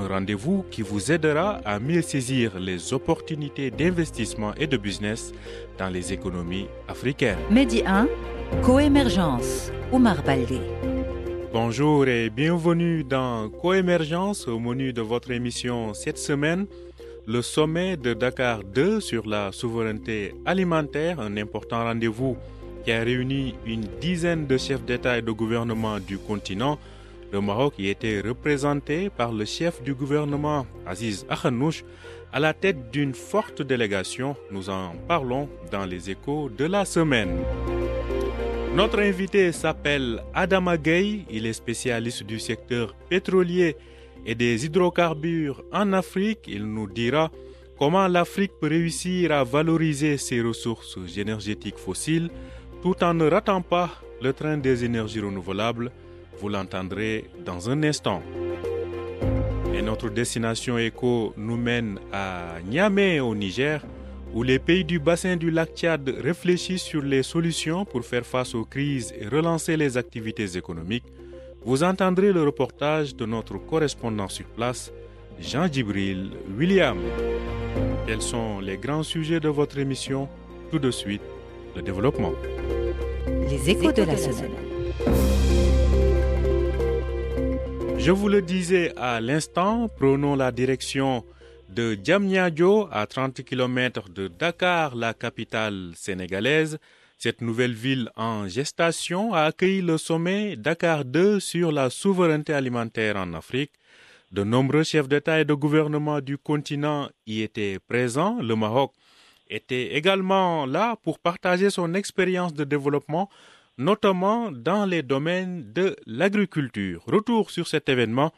un rendez-vous qui vous aidera à mieux saisir les opportunités d'investissement et de business dans les économies africaines. Medi 1, Coémergence, Omar Baldé. Bonjour et bienvenue dans Coémergence au menu de votre émission cette semaine. Le sommet de Dakar 2 sur la souveraineté alimentaire, un important rendez-vous qui a réuni une dizaine de chefs d'État et de gouvernement du continent. Le Maroc y était représenté par le chef du gouvernement, Aziz Akhanouch, à la tête d'une forte délégation. Nous en parlons dans les échos de la semaine. Notre invité s'appelle Adama Gueye. Il est spécialiste du secteur pétrolier et des hydrocarbures en Afrique. Il nous dira comment l'Afrique peut réussir à valoriser ses ressources énergétiques fossiles tout en ne ratant pas le train des énergies renouvelables. Vous l'entendrez dans un instant. Et notre destination éco nous mène à Niamey au Niger, où les pays du bassin du lac Tchad réfléchissent sur les solutions pour faire face aux crises et relancer les activités économiques. Vous entendrez le reportage de notre correspondant sur place, Jean Djibril William. Quels sont les grands sujets de votre émission? Tout de suite, le développement. Les échos de la. Je vous le disais à l'instant, prenons la direction de Diamniadio à 30 km de Dakar, la capitale sénégalaise. Cette nouvelle ville en gestation a accueilli le sommet Dakar 2 sur la souveraineté alimentaire en Afrique. De nombreux chefs d'État et de gouvernement du continent y étaient présents. Le Maroc était également là pour partager son expérience de développement, notamment dans les domaines de l'agriculture. Retour sur cet événement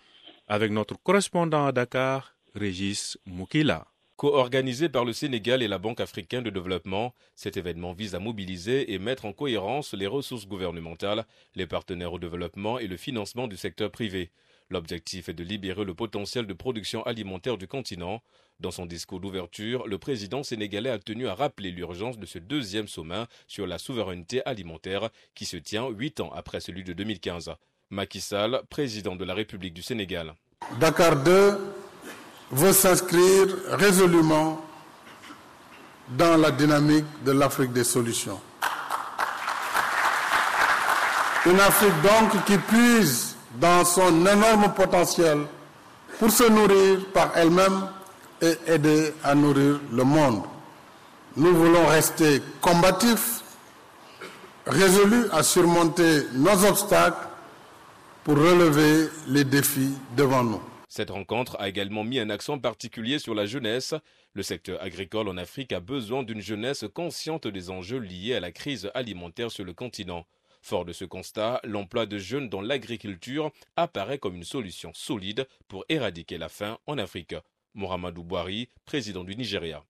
avec notre correspondant à Dakar, Régis Moukila. Co-organisé par le Sénégal et la Banque africaine de développement, cet événement vise à mobiliser et mettre en cohérence les ressources gouvernementales, les partenaires au développement et le financement du secteur privé. L'objectif est de libérer le potentiel de production alimentaire du continent. Dans son discours d'ouverture, le président sénégalais a tenu à rappeler l'urgence de ce deuxième sommet sur la souveraineté alimentaire qui se tient huit ans après celui de 2015. Macky Sall, président de la République du Sénégal. Dakar 2 veut s'inscrire résolument dans la dynamique de l'Afrique des solutions. Une Afrique donc qui puise dans son énorme potentiel pour se nourrir par elle-même et aider à nourrir le monde. Nous voulons rester combatifs, résolus à surmonter nos obstacles pour relever les défis devant nous. Cette rencontre a également mis un accent particulier sur la jeunesse. Le secteur agricole en Afrique a besoin d'une jeunesse consciente des enjeux liés à la crise alimentaire sur le continent. Fort de ce constat, l'emploi de jeunes dans l'agriculture apparaît comme une solution solide pour éradiquer la faim en Afrique. Mohamedou Bouhari, président du Nigeria.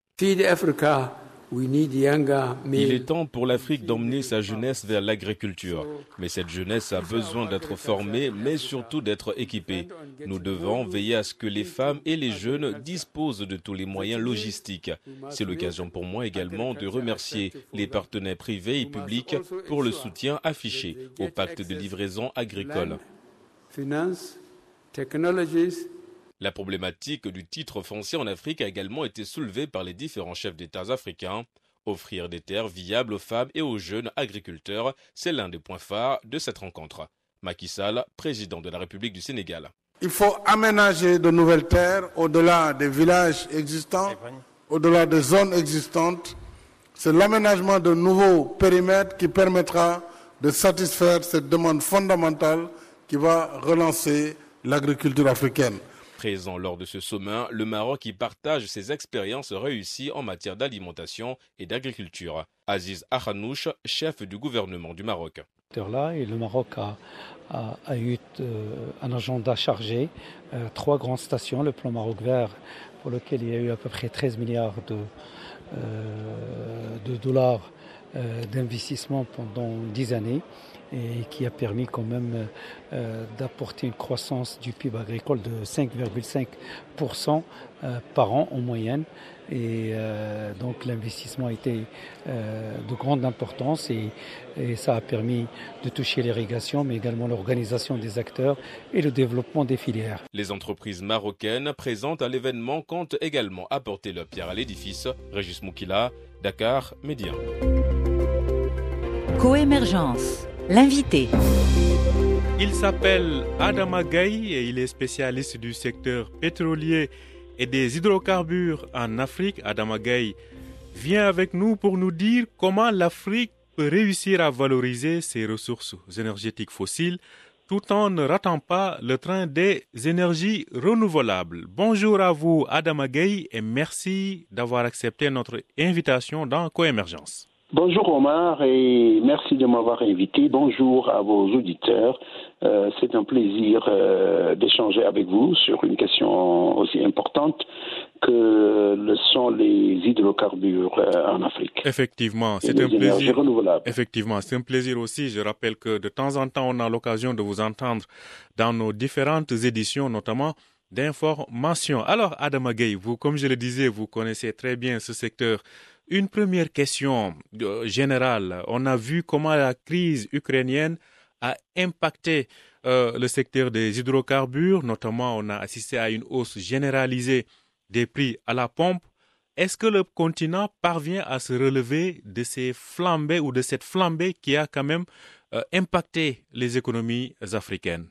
Il est temps pour l'Afrique d'emmener sa jeunesse vers l'agriculture. Mais cette jeunesse a besoin d'être formée, mais surtout d'être équipée. Nous devons veiller à ce que les femmes et les jeunes disposent de tous les moyens logistiques. C'est l'occasion pour moi également de remercier les partenaires privés et publics pour le soutien affiché au pacte de livraison agricole. La problématique du titre foncier en Afrique a également été soulevée par les différents chefs d'État africains. Offrir des terres viables aux femmes et aux jeunes agriculteurs, c'est l'un des points phares de cette rencontre. Macky Sall, président de la République du Sénégal. Il faut aménager de nouvelles terres au-delà des villages existants, au-delà des zones existantes. C'est l'aménagement de nouveaux périmètres qui permettra de satisfaire cette demande fondamentale qui va relancer l'agriculture africaine. Présent lors de ce sommet, le Maroc y partage ses expériences réussies en matière d'alimentation et d'agriculture. Aziz Akhanouch, chef du gouvernement du Maroc. Le Maroc a, eu un agenda chargé, trois grandes stations, le plan Maroc vert pour lequel il y a eu à peu près 13 milliards de, de dollars d'investissement pendant 10 années et qui a permis quand même euh, d'apporter une croissance du PIB agricole de 5,5% euh, par an en moyenne. Et euh, donc l'investissement a été de grande importance et, et, ça a permis de toucher l'irrigation, mais également l'organisation des acteurs et le développement des filières. Les entreprises marocaines présentes à l'événement comptent également apporter leur pierre à l'édifice. Régis Moukila, Dakar, Média. Coémergence L'invité. Il s'appelle Adama Gaye et il est spécialiste du secteur pétrolier et des hydrocarbures en Afrique. Adama Gaye vient avec nous pour nous dire comment l'Afrique peut réussir à valoriser ses ressources énergétiques fossiles tout en ne ratant pas le train des énergies renouvelables. Bonjour à vous, Adama Gaye, et merci d'avoir accepté notre invitation dans Coémergence. Bonjour Omar et merci de m'avoir invité. Bonjour à vos auditeurs. Euh, c'est un plaisir euh, d'échanger avec vous sur une question aussi importante que le sont les hydrocarbures euh, en Afrique. Effectivement, c'est un plaisir. Effectivement, c'est un plaisir aussi. Je rappelle que de temps en temps, on a l'occasion de vous entendre dans nos différentes éditions, notamment d'information. Alors, Adam Gay, vous, comme je le disais, vous connaissez très bien ce secteur une première question euh, générale. On a vu comment la crise ukrainienne a impacté euh, le secteur des hydrocarbures, notamment on a assisté à une hausse généralisée des prix à la pompe. Est-ce que le continent parvient à se relever de ces flambées ou de cette flambée qui a quand même euh, impacté les économies africaines?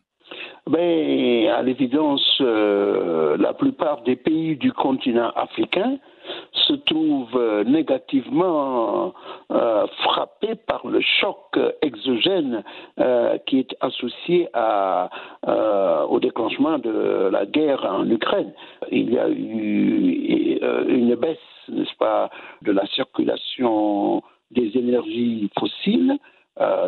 Ben, À l'évidence, la plupart des pays du continent africain se trouve euh, négativement euh, frappé par le choc exogène euh, qui est associé au déclenchement de la guerre en Ukraine. Il y a eu une baisse, n'est-ce pas, de la circulation des énergies fossiles,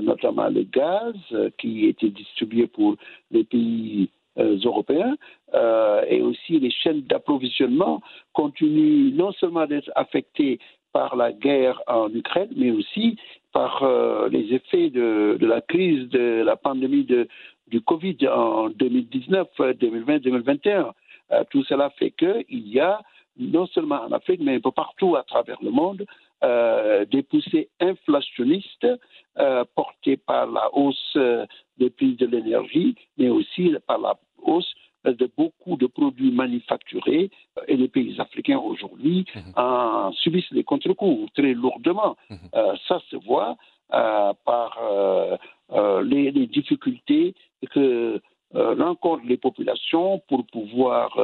notamment le gaz, qui était distribué pour les pays européens euh, et aussi les chaînes d'approvisionnement continuent non seulement d'être affectées par la guerre en Ukraine, mais aussi par euh, les effets de, la crise de la pandémie de, du Covid en 2019, 2020, 2021. tout cela fait qu'il y a non seulement en Afrique, mais un peu partout à travers le monde, des poussées inflationnistes portées par la hausse des prix de l'énergie, mais aussi par la hausse de beaucoup de produits manufacturés et les pays africains aujourd'hui mhm. subissent les contre-coups très lourdement. Mhm. Euh, ça se voit euh, par euh, les, les, difficultés que rencontrent les populations pour pouvoir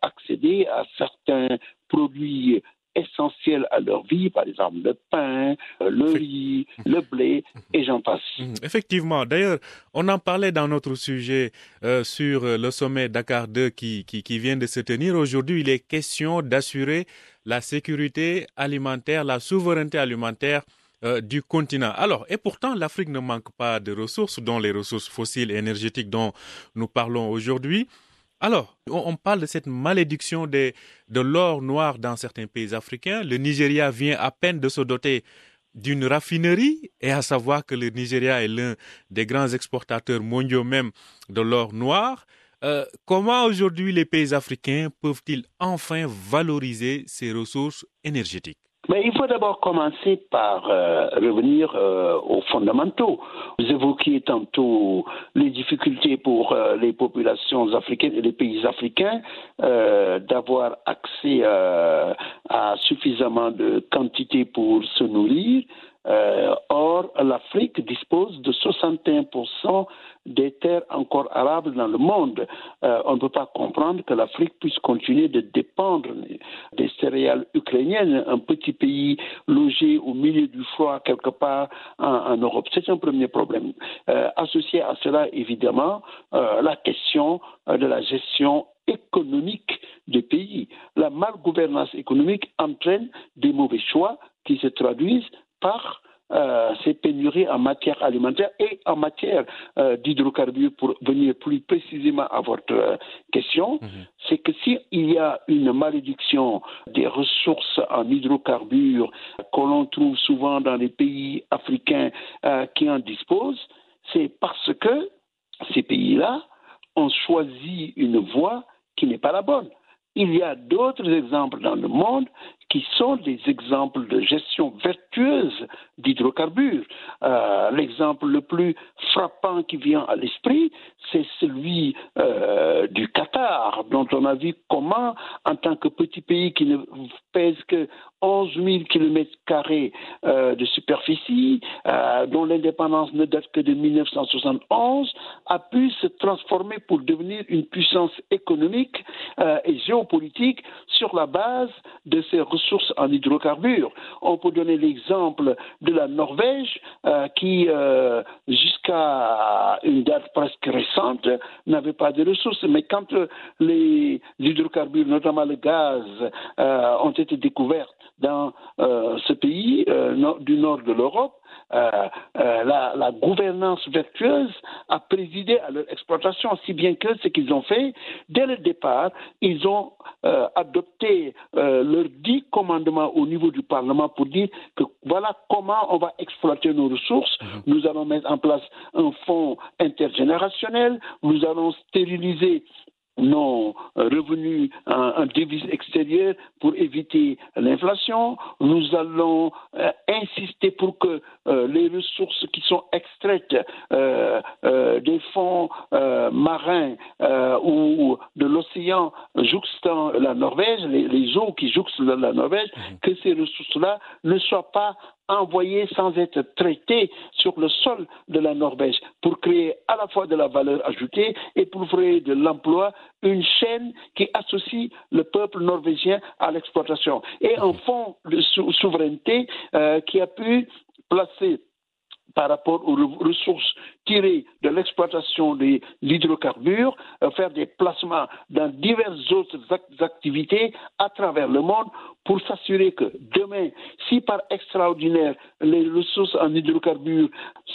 accéder à certains produits essentiels à leur vie, par exemple le pain, euh, le riz, le blé, et j'en passe. Mhm. Effectivement. D'ailleurs, on en parlait dans notre sujet euh, sur le sommet Dakar 2 qui, qui, qui vient de se tenir. Aujourd'hui, il est question d'assurer la sécurité alimentaire, la souveraineté alimentaire euh, du continent. Alors, et pourtant, l'Afrique ne manque pas de ressources, dont les ressources fossiles et énergétiques dont nous parlons aujourd'hui. Alors, on parle de cette malédiction de, l'or noir dans certains pays africains. Le Nigeria vient à peine de se doter d'une raffinerie, et à savoir que le Nigeria est l'un des grands exportateurs mondiaux même de l'or noir. Euh, comment aujourd'hui les pays africains peuvent-ils enfin valoriser ces ressources énergétiques? Mais il faut d'abord commencer par euh, revenir euh, aux fondamentaux. Vous évoquiez tantôt les difficultés pour euh, les populations africaines et les pays africains d'avoir accès à suffisamment de quantité pour se nourrir. Or, l'Afrique dispose de 61% des terres encore arables dans le monde. Euh, on ne peut pas comprendre que l'Afrique puisse continuer de dépendre des céréales ukrainiennes, un petit pays logé au milieu du froid quelque part en, Europe. C'est un premier problème. Euh, associé à cela, évidemment, euh, la question de la gestion économique des pays. La malgouvernance économique entraîne des mauvais choix qui se traduisent par ces pénuries en matière alimentaire et en matière d'hydrocarbures, pour venir plus précisément à votre question, mhm. c'est que s'il y a une malédiction des ressources en hydrocarbures que l'on trouve souvent dans les pays africains qui en disposent, c'est parce que ces pays-là ont choisi une voie qui n'est pas la bonne. Il y a d'autres exemples dans le monde qui sont des exemples de gestion vertueuse d'hydrocarbures. Euh, l'exemple le plus frappant qui vient à l'esprit, c'est celui euh, du Qatar, dont on a vu comment, en tant que petit pays qui ne pèse que 11 000 kilomètres carrés euh, de superficie, dont l'indépendance ne date que de 1971, a pu se transformer pour devenir une puissance économique et géopolitique sur la base de ses ressources en hydrocarbures. On peut donner l'exemple de la Norvège euh, qui, euh, jusqu'à une date presque récente, n'avait pas de ressources. Mais quand les hydrocarbures, notamment le gaz, euh, ont été découverts dans ce pays du nord de l'Europe, euh, euh, la, la, gouvernance vertueuse a présidé à leur exploitation, si bien que ce qu'ils ont fait, dès le départ, ils ont euh, adopté leurs dix commandements au niveau du Parlement pour dire que voilà comment on va exploiter nos ressources. Mhm. Nous allons mettre en place un fonds intergénérationnel, nous allons stériliser nos revenus en, devises extérieures pour éviter l'inflation. Nous allons euh, insister pour que euh, les ressources qui sont extraites euh, des fonds marins ou de l'océan jouxtant la Norvège, les, eaux qui jouxtent la Norvège, mhm. que ces ressources-là ne soient pas envoyés sans être traités sur le sol de la Norvège pour créer à la fois de la valeur ajoutée et pour créer de l'emploi, une chaîne qui associe le peuple norvégien à l'exploitation. Et un fonds de souveraineté euh, qui a pu placer par rapport aux ressources tirées de l'exploitation de l'hydrocarbure, euh, faire des placements dans diverses autres activités à travers le monde pour s'assurer que demain, si par extraordinaire les ressources en hydrocarbures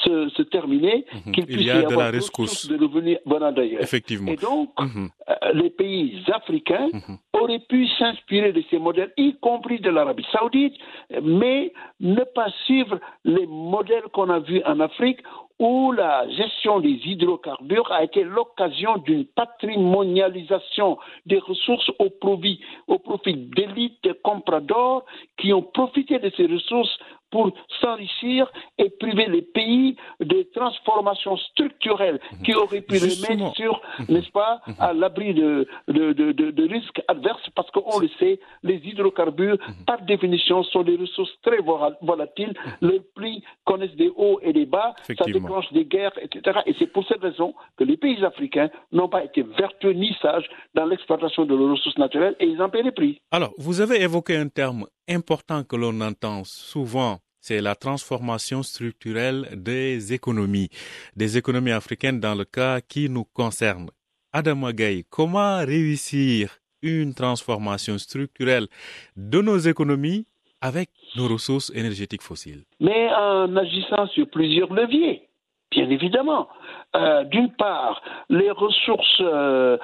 se, se terminaient, mhm. qu'il puisse y, avoir de la ressources de revenus venant d'ailleurs. Effectivement. Et donc, mhm. euh, les pays africains mhm. auraient pu s'inspirer de ces modèles, y compris de l'Arabie saoudite, mais ne pas suivre les modèles qu'on a vus en Afrique où la gestion des hydrocarbures a été l'occasion d'une patrimonialisation des ressources au profit, au profit d'élites compradors qui ont profité de ces ressources pour s'enrichir et priver les pays de transformations structurelles mhm. qui auraient pu les mettre sur, mhm. n'est-ce pas, mhm. à l'abri de, de, de, de, risques adverses, parce qu'on le sait, les hydrocarbures, par définition, sont des ressources très volatiles. Les prix connaissent des hauts et des bas, ça déclenche des guerres, etc. Et c'est pour cette raison que les pays africains n'ont pas été vertueux ni sages dans l'exploitation de leurs ressources naturelles et ils en paient les prix. Alors, vous avez évoqué un terme important que l'on entend souvent, c'est la transformation structurelle des économies, des économies africaines dans le cas qui nous concerne. Adam Agaï, comment réussir une transformation structurelle de nos économies avec nos ressources énergétiques fossiles? Mais en agissant sur plusieurs leviers. Bien évidemment. Euh, d'une part, les ressources euh,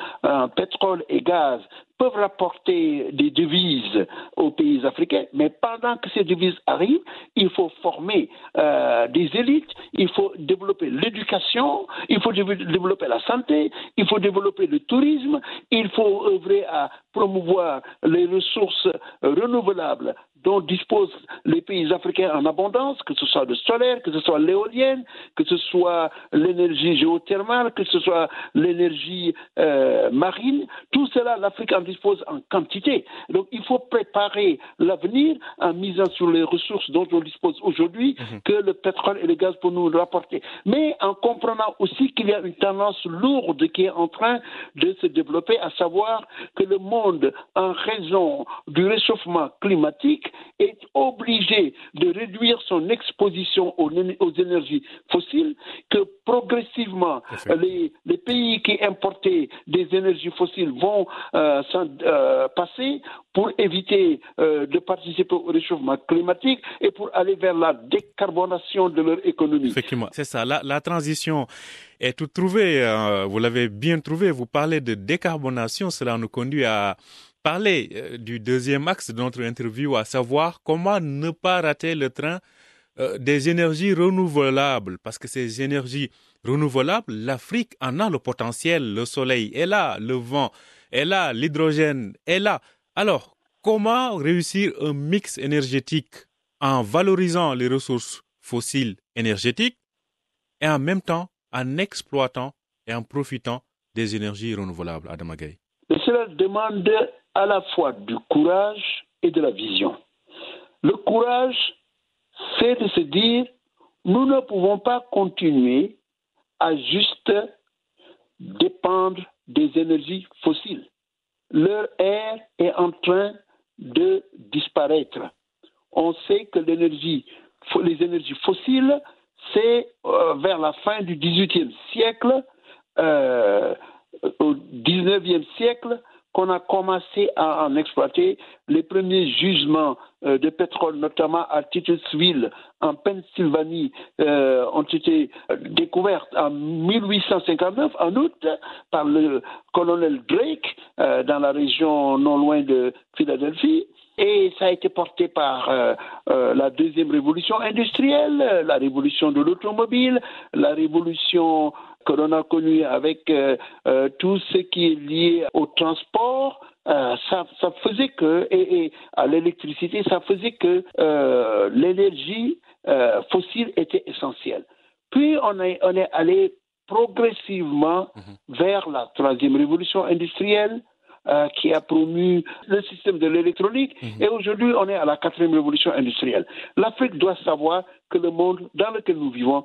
pétrole et gaz peuvent rapporter des devises aux pays africains, mais pendant que ces devises arrivent, il faut former euh, des élites, il faut développer l'éducation, il faut développer la santé, il faut développer le tourisme, il faut œuvrer à promouvoir les ressources renouvelables dont disposent les pays africains en abondance, que ce soit le solaire, que ce soit l'éolienne, que ce soit l'énergie géothermale, que ce soit l'énergie euh, marine. Tout cela, l'Afrique en dispose en quantité. Donc il faut préparer l'avenir en misant sur les ressources dont on dispose aujourd'hui, mhm. que le pétrole et le gaz pour nous rapporter. Mais en comprenant aussi qu'il y a une tendance lourde qui est en train de se développer, à savoir que le monde, en raison du réchauffement climatique, est obligée de réduire son exposition aux, énergies fossiles, que progressivement les, pays qui importaient des énergies fossiles vont euh, s'en euh, passer pour éviter euh, de participer au réchauffement climatique et pour aller vers la décarbonation de leur économie. Effectivement, c'est ça. La, transition est tout trouvée. vous l'avez bien trouvé. Vous parlez de décarbonation. Cela nous conduit à parler euh, du deuxième axe de notre interview, à savoir comment ne pas rater le train euh, des énergies renouvelables, parce que ces énergies renouvelables, l'Afrique en a le potentiel, le soleil est là, le vent est là, l'hydrogène est là. Alors, comment réussir un mix énergétique en valorisant les ressources fossiles énergétiques et en même temps en exploitant et en profitant des énergies renouvelables, Adamagay Cela demande à la fois du courage et de la vision. Le courage, c'est de se dire, nous ne pouvons pas continuer à juste dépendre des énergies fossiles. Leur air est en train de disparaître. On sait que les énergies fossiles, c'est euh, vers la fin du XVIIIe siècle, euh, au XIXe siècle, qu'on a commencé à en exploiter. Les premiers jugements euh, de pétrole, notamment à Titusville, en Pennsylvanie, euh, ont été découverts en 1859, en août, par le colonel Drake, euh, dans la région non loin de Philadelphie. Et ça a été porté par la deuxième révolution industrielle, la révolution de l'automobile, la révolution que l'on a connu avec euh, euh, tout ce qui est lié au transport, euh, ça, ça, faisait que, et, à l'électricité, ça faisait que l'énergie fossile était essentielle. Puis on est, on est allé progressivement mhm. vers la troisième révolution industrielle, qui a promu le système de l'électronique. Mhm. Et aujourd'hui, on est à la quatrième révolution industrielle. L'Afrique doit savoir que le monde dans lequel nous vivons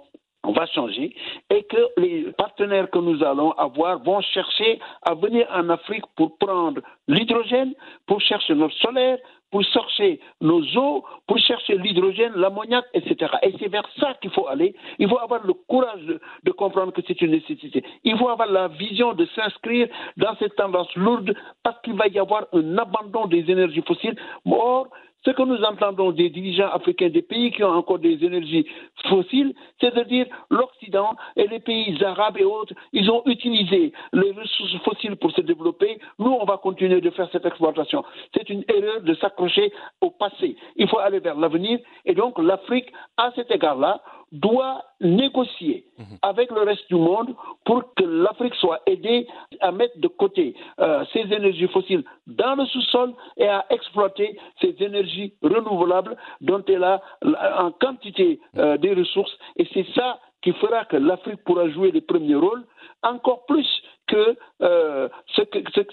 on va changer et que les partenaires que nous allons avoir vont chercher à venir en Afrique pour prendre l'hydrogène, pour chercher notre solaire, pour chercher nos eaux, pour chercher l'hydrogène, l'ammoniac, etc. Et c'est vers ça qu'il faut aller. Il faut avoir le courage de, comprendre que c'est une nécessité. Il faut avoir la vision de s'inscrire dans cette tendance lourde parce qu'il va y avoir un abandon des énergies fossiles. Or, ce que nous entendons des dirigeants africains des pays qui ont encore des énergies fossiles, c'est de dire l'Occident et les pays arabes et autres, ils ont utilisé les ressources fossiles pour se développer. Nous, on va continuer de faire cette exploitation. C'est une erreur de s'accrocher au passé. Il faut aller vers l'avenir. Et donc, l'Afrique, à cet égard-là, doit négocier mhm. avec le reste du monde pour que l'Afrique soit aidée à mettre de côté euh, ses énergies fossiles dans le sous-sol et à exploiter ces énergies renouvelables dont elle a en quantité euh, des ressources. Et c'est ça qui fera que l'Afrique pourra jouer le premier rôle, encore plus que euh, ce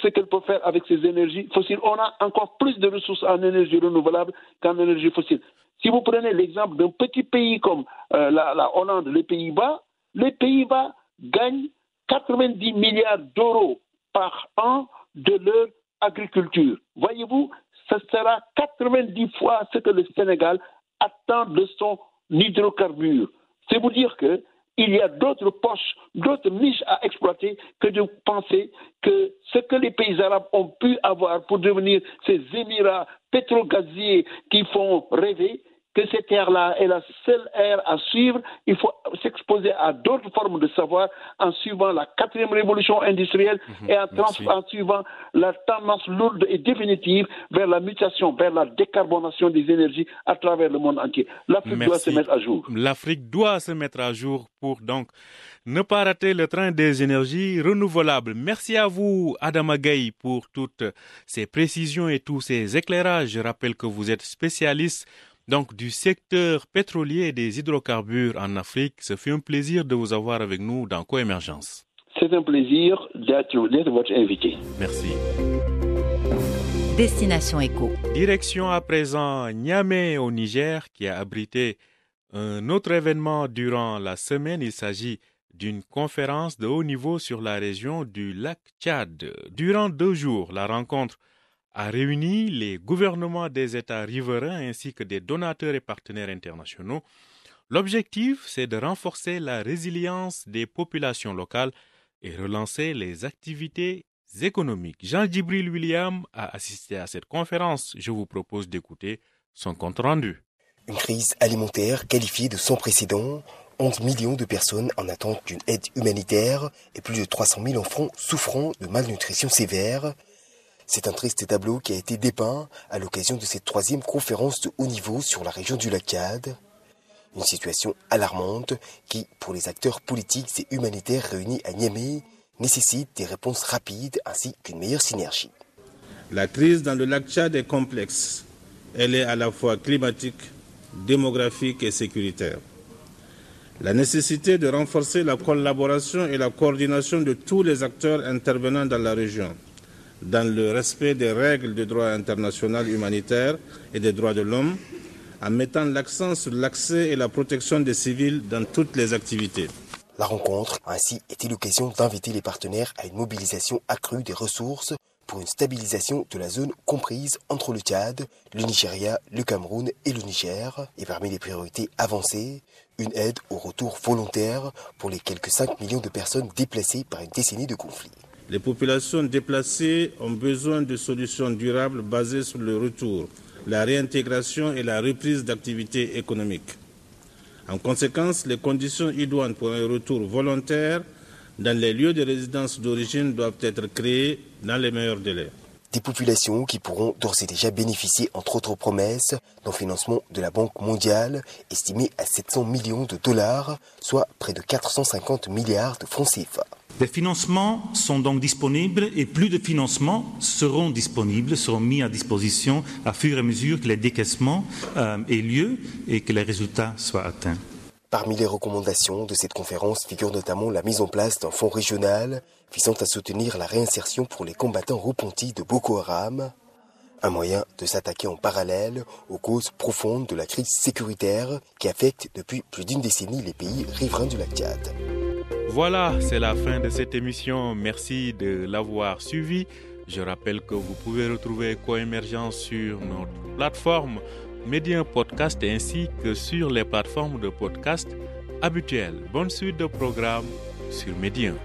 qu'elle peut faire avec ses énergies fossiles. On a encore plus de ressources en énergie renouvelable qu'en énergie fossile. Si vous prenez l'exemple d'un petit pays comme euh, la, Hollande, les Pays-Bas, les Pays-Bas gagnent 90 milliards d'euros par an de leur agriculture. Voyez-vous, ce sera 90 fois ce que le Sénégal attend de son hydrocarbure. C'est vous dire que il y a d'autres poches, d'autres niches à exploiter que de penser que ce que les pays arabes ont pu avoir pour devenir ces émirats pétrogaziers qui font rêver, que cette ère-là est la seule ère à suivre. Il faut s'exposer à d'autres formes de savoir en suivant la quatrième révolution industrielle mhm. et en, suivant la tendance lourde et définitive vers la mutation, vers la décarbonation des énergies à travers le monde entier. L'Afrique doit se mettre à jour. L'Afrique doit se mettre à jour pour donc ne pas rater le train des énergies renouvelables. Merci à vous, Adama Gaye, pour toutes ces précisions et tous ces éclairages. Je rappelle que vous êtes spécialiste donc du secteur pétrolier et des hydrocarbures en Afrique. Ce fut un plaisir de vous avoir avec nous dans Coémergence. C'est un plaisir d'être votre invité. Merci. Destination Éco. Direction à présent Niamey au Niger qui a abrité un autre événement durant la semaine. Il s'agit d'une conférence de haut niveau sur la région du lac Tchad. Durant deux jours, la rencontre a réuni les gouvernements des États riverains ainsi que des donateurs et partenaires internationaux. L'objectif, c'est de renforcer la résilience des populations locales et relancer les activités économiques. Jean-Djibril William a assisté à cette conférence. Je vous propose d'écouter son compte rendu. Une crise alimentaire qualifiée de sans précédent 11 millions de personnes en attente d'une aide humanitaire et plus de 300 000 enfants souffrant de malnutrition sévère. C'est un triste tableau qui a été dépeint à l'occasion de cette troisième conférence de haut niveau sur la région du lac Tchad. Une situation alarmante qui, pour les acteurs politiques et humanitaires réunis à Niamey, nécessite des réponses rapides ainsi qu'une meilleure synergie. La crise dans le lac Tchad est complexe. Elle est à la fois climatique, démographique et sécuritaire. La nécessité de renforcer la collaboration et la coordination de tous les acteurs intervenant dans la région, dans le respect des règles du droit international humanitaire et des droits de l'homme, en mettant l'accent sur l'accès et la protection des civils dans toutes les activités. La rencontre a ainsi été l'occasion d'inviter les partenaires à une mobilisation accrue des ressources pour une stabilisation de la zone comprise entre le Tchad, le Nigeria, le Cameroun et le Niger. Et parmi les priorités avancées, une aide au retour volontaire pour les quelques 5 millions de personnes déplacées par une décennie de conflits. Les populations déplacées ont besoin de solutions durables basées sur le retour, la réintégration et la reprise d'activités économiques. En conséquence, les conditions idoines pour un retour volontaire dans les lieux de résidence d'origine doivent être créées dans les meilleurs délais. Des populations qui pourront d'ores et déjà bénéficier, entre autres promesses, d'un financement de la Banque mondiale estimé à 700 millions de dollars, soit près de 450 milliards de francs CFA. Des financements sont donc disponibles et plus de financements seront disponibles, seront mis à disposition à fur et à mesure que les décaissements euh, aient lieu et que les résultats soient atteints. Parmi les recommandations de cette conférence figure notamment la mise en place d'un fonds régional visant à soutenir la réinsertion pour les combattants repentis de Boko Haram, un moyen de s'attaquer en parallèle aux causes profondes de la crise sécuritaire qui affecte depuis plus d'une décennie les pays riverains du lac Tchad. Voilà, c'est la fin de cette émission. Merci de l'avoir suivi. Je rappelle que vous pouvez retrouver Coémergence sur notre plateforme Médien Podcast ainsi que sur les plateformes de podcast habituelles. Bonne suite de programme sur Médien.